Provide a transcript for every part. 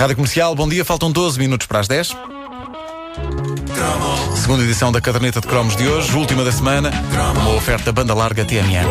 Rádio Comercial, bom dia. Faltam 12 minutos para as 10. Segunda edição da caderneta de cromos de hoje, última da semana, uma oferta banda larga TMN.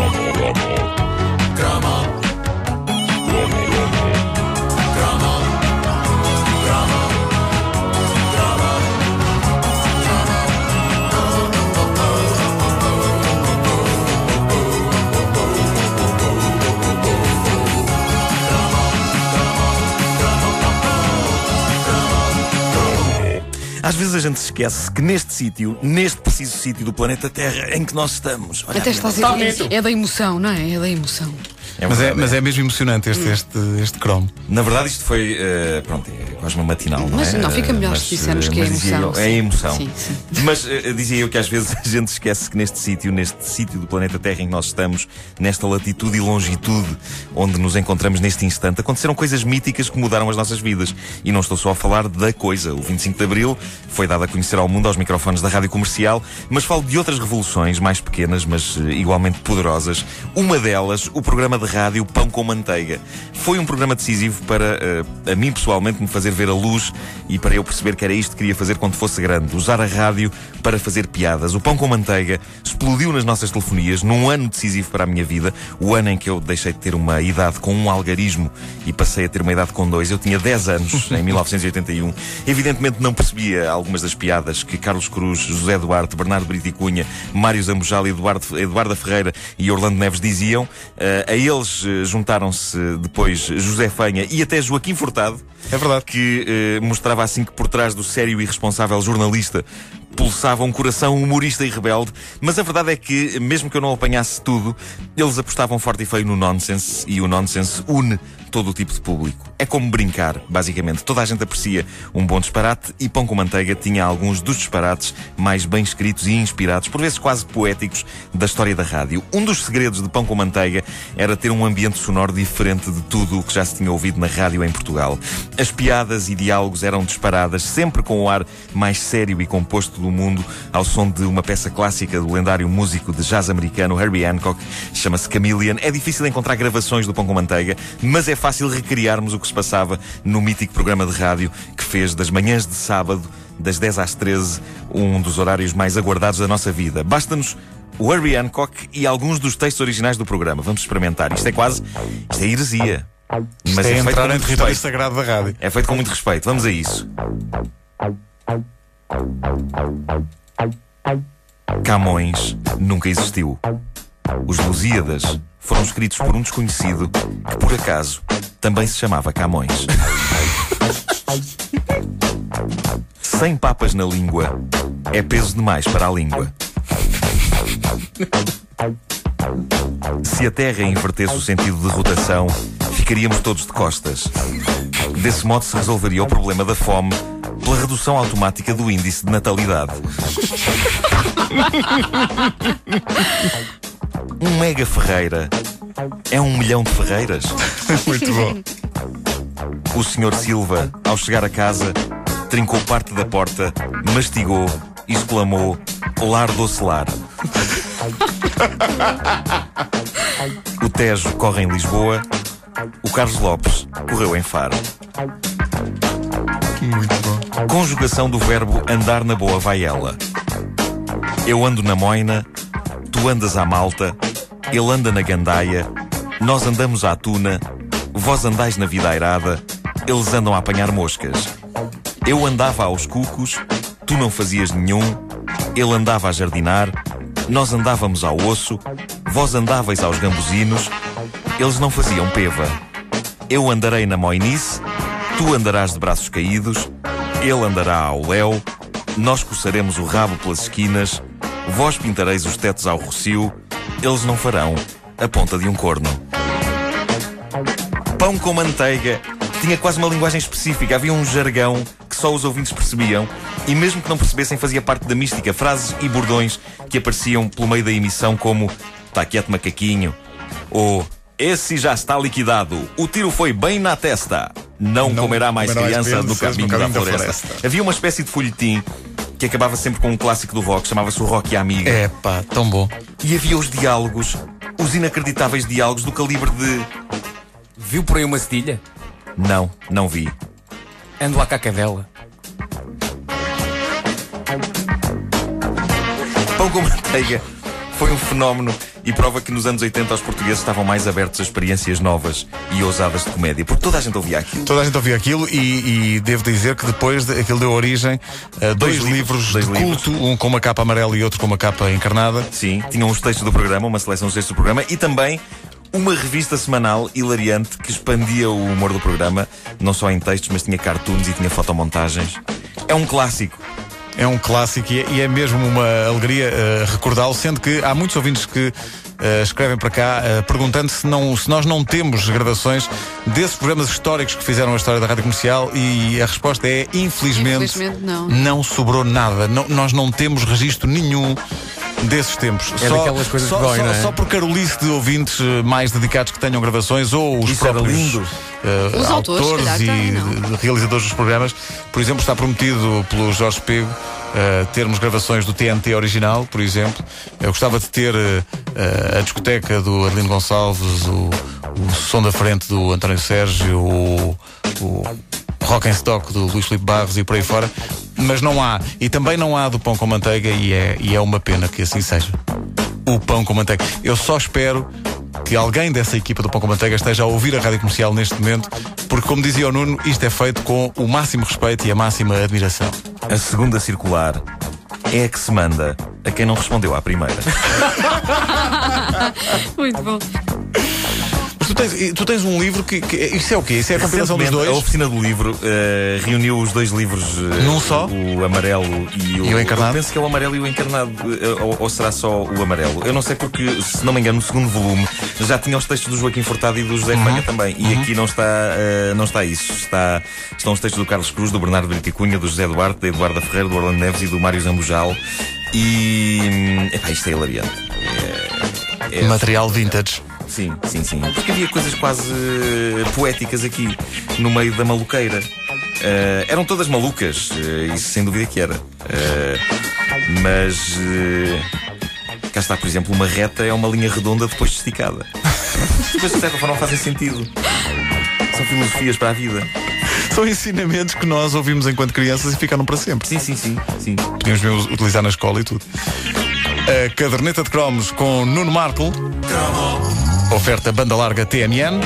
Às vezes a gente se esquece que neste sítio, neste preciso sítio do planeta Terra em que nós estamos. olha Até está a dizer, é da emoção, não é? É da emoção. É Mas é, mas é mesmo emocionante este, este, este cromo. Na verdade, isto foi. eh, pronto, é quase uma matinal, não Mas é? não, fica melhor Mas, se dissermos eh, que é emoção, eu- é emoção. Sim, sim. Mas eh, dizia eu que às vezes a gente esquece que neste sítio, neste sítio do planeta Terra em que nós estamos, nesta latitude e longitude onde nos encontramos neste instante, aconteceram coisas míticas que mudaram as nossas vidas. E não estou só a falar da coisa. O 25 de Abril foi dado a conhecer ao mundo aos microfones da rádio comercial, mas falo de outras revoluções mais pequenas, mas eh, igualmente poderosas. Uma delas, o programa de rádio Pão com Manteiga. Foi um programa decisivo para, eh, a mim pessoalmente, me fazer ver a luz e para eu perceber que era isto que queria fazer quando fosse grande. Usar a rádio para fazer piadas. O Pão com Manteiga explodiu nas nossas telefonias num ano decisivo para a minha vida. O ano em que eu deixei de ter uma idade com um algarismo e passei a ter uma idade com dois. Eu tinha 10 anos, em 1981. Evidentemente não percebia algumas das piadas que Carlos Cruz, José Duarte, Bernardo Brito e Cunha, Mário Zambujal, Eduardo, Eduarda Ferreira e Orlando Neves diziam. Eh, a eles eh, juntaram-se depois José Fanha e até Joaquim Furtado. É verdade. Que eh, mostrava assim que por trás do sério e responsável jornalista pulsava um coração humorista e rebelde, mas a verdade é que, mesmo que eu não apanhasse tudo, eles apostavam forte e feio no nonsense e o nonsense une todo o tipo de público. É como brincar, basicamente. Toda a gente aprecia um bom disparate e Pão com Manteiga tinha alguns dos disparates mais bem escritos e inspirados, por vezes quase poéticos, da história da rádio. Um dos segredos de Pão com Manteiga era ter um ambiente sonoro diferente de tudo o que já se tinha ouvido na rádio em Portugal. As piadas e diálogos eram disparadas, sempre com o ar mais sério e composto do mundo, ao som de uma peça clássica do lendário músico de jazz americano Herbie Hancock, chama-se Chameleon. É difícil encontrar gravações do Pão com Manteiga, mas é fácil recriarmos o que se passava no mítico programa de rádio que fez das manhãs de sábado, das 10 às 13, um dos horários mais aguardados da nossa vida. Basta-nos o Herbie Hancock e alguns dos textos originais do programa. Vamos experimentar. Isto é quase. Isto é heresia. Mas é feito com entrar em muito território respeito. sagrado da rádio. É feito com muito respeito. Vamos a isso. Camões nunca existiu. Os Lusíadas foram escritos por um desconhecido que, por acaso, também se chamava Camões. Sem papas na língua é peso demais para a língua. Se a Terra invertesse o sentido de rotação, ficaríamos todos de costas. Desse modo se resolveria o problema da fome pela redução automática do índice de natalidade. Um mega Ferreira é um milhão de Ferreiras? Muito bom. O Sr. Silva, ao chegar a casa, trincou parte da porta, mastigou e exclamou: Lar doce lar. O Tejo corre em Lisboa, o Carlos Lopes correu em Faro. Muito bom. Conjugação do verbo andar na boa vai ela. Eu ando na moina, tu andas à malta, ele anda na gandaia, nós andamos à tuna, vós andais na vida airada, eles andam a apanhar moscas. Eu andava aos cucos, tu não fazias nenhum, ele andava a jardinar, nós andávamos ao osso, vós andávais aos gambuzinos, eles não faziam peva. Eu andarei na moinice, tu andarás de braços caídos, ele andará ao léu, nós coçaremos o rabo pelas esquinas, vós pintareis os tetos ao rocio, eles não farão a ponta de um corno. Pão com manteiga tinha quase uma linguagem específica, havia um jargão que só os ouvintes percebiam e mesmo que não percebessem fazia parte da mística, frases e bordões que apareciam pelo meio da emissão como Tá quieto macaquinho ou Esse já está liquidado, o tiro foi bem na testa, não, Não comerá mais comerá mais criança no crianças caminho, no caminho da, da floresta. floresta. Havia uma espécie de folhetim que acabava sempre com um clássico do rock, chamava-se o Rock e a Amiga. É pá, tão bom. E havia os diálogos, os inacreditáveis diálogos do calibre de Viu por aí uma cedilha? Não, não vi. Ando à cacadela. Pão com manteiga foi um fenómeno e prova que nos anos 80 os portugueses estavam mais abertos a experiências novas e ousadas de comédia, porque toda a gente ouvia aquilo. Toda a gente ouvia aquilo e, e devo dizer que depois de- aquilo deu origem a dois, livros, livros, dois de livros. culto, um com uma capa amarela e outro com uma capa encarnada. Sim, tinham os textos do programa, uma seleção dos textos do programa e também uma revista semanal hilariante que expandia o humor do programa, não só em textos, mas tinha cartoons e tinha fotomontagens. É um clássico. É um clássico e é, e é mesmo uma alegria eh, recordá-lo, sendo que há muitos ouvintes que eh, escrevem para cá eh, perguntando se, não, se nós não temos gravações desses programas históricos que fizeram a história da rádio comercial e a resposta é infelizmente, Infelizmente, não. não sobrou nada. Não- nós não temos registro nenhum. Desses tempos. É daquelas coisas só, que dói, só, não é? só por carolice de ouvintes eh, mais dedicados que tenham gravações ou os Isso próprios lindo. eh, Os autores, se calhar, e realizadores dos programas. Por exemplo, está prometido pelo Jorge Pego eh, termos gravações do TNT original, por exemplo. Eu gostava de ter eh, a discoteca do Arlindo Gonçalves, o, o som da frente do António Sérgio, o, o Rock and Stock do Luís Filipe Barros e por aí fora. Mas não há. E também não há do pão com manteiga e é, e é uma pena que assim seja. O pão com manteiga. Eu só espero que alguém dessa equipa do Pão com Manteiga esteja a ouvir a rádio comercial neste momento, porque, como dizia o Nuno, isto é feito com o máximo respeito e a máxima admiração. A segunda circular é a que se manda a quem não respondeu à primeira. Muito bom. Tu tens, tu tens um livro que, que- Isso é o quê? Isso é a compilação dos dois? A oficina do livro eh, reuniu os dois livros eh, Num só? O amarelo e o, E o encarnado? Eu penso que é o amarelo e o encarnado. eh, ou, ou será só o amarelo? Eu não sei porque, se não me engano, no segundo volume já tinha os textos do Joaquim Furtado e do Uhum. José Fanha também. E aqui não está, eh, não está isso. Está, estão os textos do Carlos Cruz, do Bernardo Brito e Cunha, do José Duarte, da Eduarda Ferreira, do Orlando Neves e do Mário Zambujal. E. hum, Epá, isto é hilariante. É- é- Material vintage. Sim, sim, sim. Porque havia coisas quase eh, poéticas aqui, no meio da maluqueira. Eh, eram todas malucas, eh, isso sem dúvida que era. Eh, mas. cá está, por exemplo, uma reta é uma linha redonda depois esticada. Depois, de certa forma, fazem sentido. São filosofias para a vida. São ensinamentos que nós ouvimos enquanto crianças e ficaram para sempre. Sim, sim, sim. sim. Podíamos mesmo utilizar na escola e tudo. A caderneta de cromos com Nuno Marco. Oferta banda larga TMN.